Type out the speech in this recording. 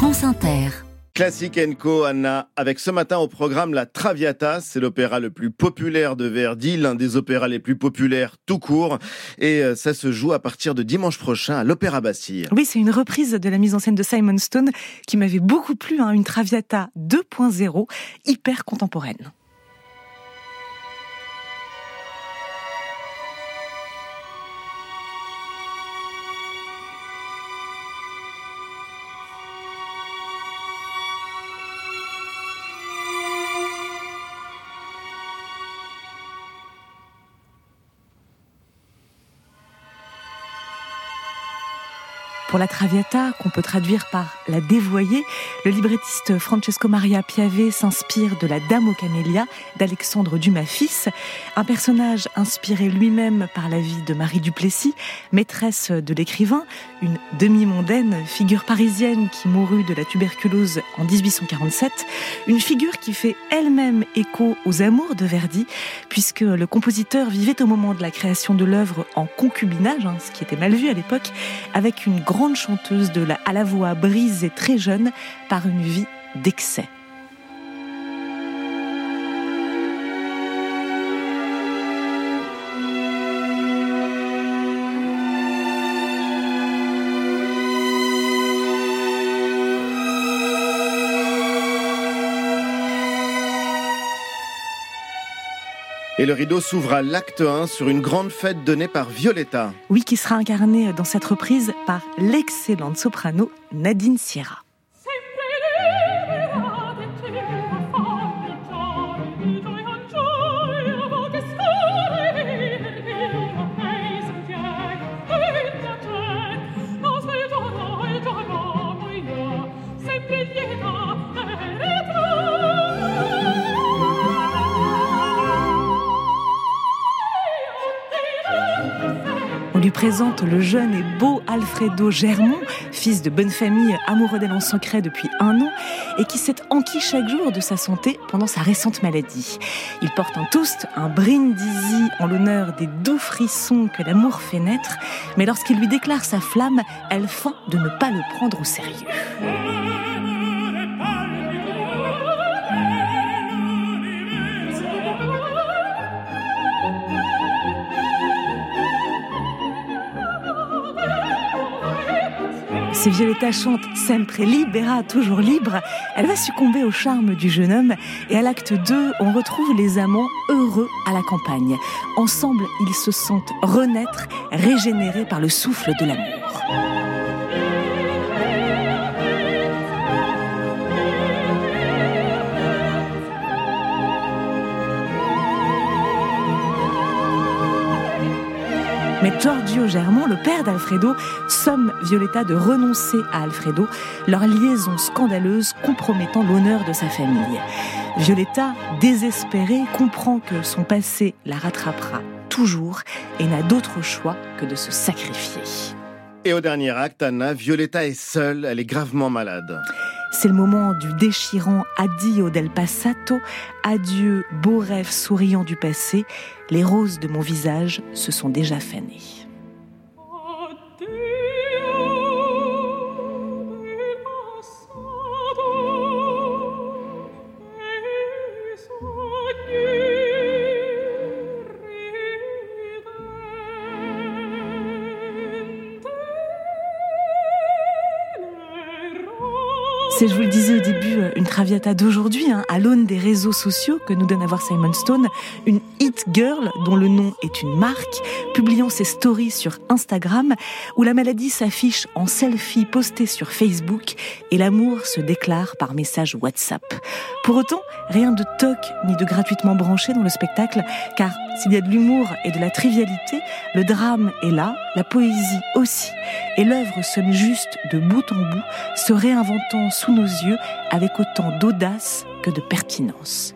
France Inter. Classique Co, Anna, avec ce matin au programme La Traviata, c'est l'opéra le plus populaire de Verdi, l'un des opéras les plus populaires tout court, et euh, ça se joue à partir de dimanche prochain à l'Opéra Bastille. Oui, c'est une reprise de la mise en scène de Simon Stone qui m'avait beaucoup plu, hein, une Traviata 2.0, hyper contemporaine. Pour la Traviata, qu'on peut traduire par la dévoyée, le librettiste Francesco Maria Piave s'inspire de la Dame aux camélias d'Alexandre Dumas fils, un personnage inspiré lui-même par la vie de Marie Duplessis, maîtresse de l'écrivain, une demi-mondaine, figure parisienne qui mourut de la tuberculose en 1847, une figure qui fait elle-même écho aux amours de Verdi, puisque le compositeur vivait au moment de la création de l'œuvre en concubinage, hein, ce qui était mal vu à l'époque, avec une grande chanteuse de la, à la voix brisée très jeune par une vie d'excès. Et le rideau s'ouvre à l'acte 1 sur une grande fête donnée par Violetta. Oui, qui sera incarnée dans cette reprise par l'excellente soprano Nadine Sierra. On lui présente le jeune et beau Alfredo Germont, fils de bonne famille, amoureux d'elle en secret depuis un an, et qui s'est enquis chaque jour de sa santé pendant sa récente maladie. Il porte un toast, un brindisi en l'honneur des doux frissons que l'amour fait naître, mais lorsqu'il lui déclare sa flamme, elle feint de ne pas le prendre au sérieux. Si Violetta chante Sempre libera, toujours libre, elle va succomber au charme du jeune homme et à l'acte 2, on retrouve les amants heureux à la campagne. Ensemble, ils se sentent renaître, régénérés par le souffle de l'amour. Mais Giorgio Germont, le père d'Alfredo, somme Violetta de renoncer à Alfredo, leur liaison scandaleuse compromettant l'honneur de sa famille. Violetta, désespérée, comprend que son passé la rattrapera toujours et n'a d'autre choix que de se sacrifier. Et au dernier acte, Anna, Violetta est seule, elle est gravement malade. C'est le moment du déchirant Addio del passato, adieu beau rêve souriant du passé, les roses de mon visage se sont déjà fanées. C'est, je vous le disais au début, euh, une traviata d'aujourd'hui, hein, à l'aune des réseaux sociaux que nous donne à voir Simon Stone, une hit girl dont le nom est une marque, publiant ses stories sur Instagram, où la maladie s'affiche en selfie posté sur Facebook et l'amour se déclare par message WhatsApp. Pour autant, rien de toc ni de gratuitement branché dans le spectacle, car s'il y a de l'humour et de la trivialité, le drame est là, la poésie aussi, et l'œuvre sonne juste de bout en bout, se réinventant sous nos yeux avec autant d'audace que de pertinence.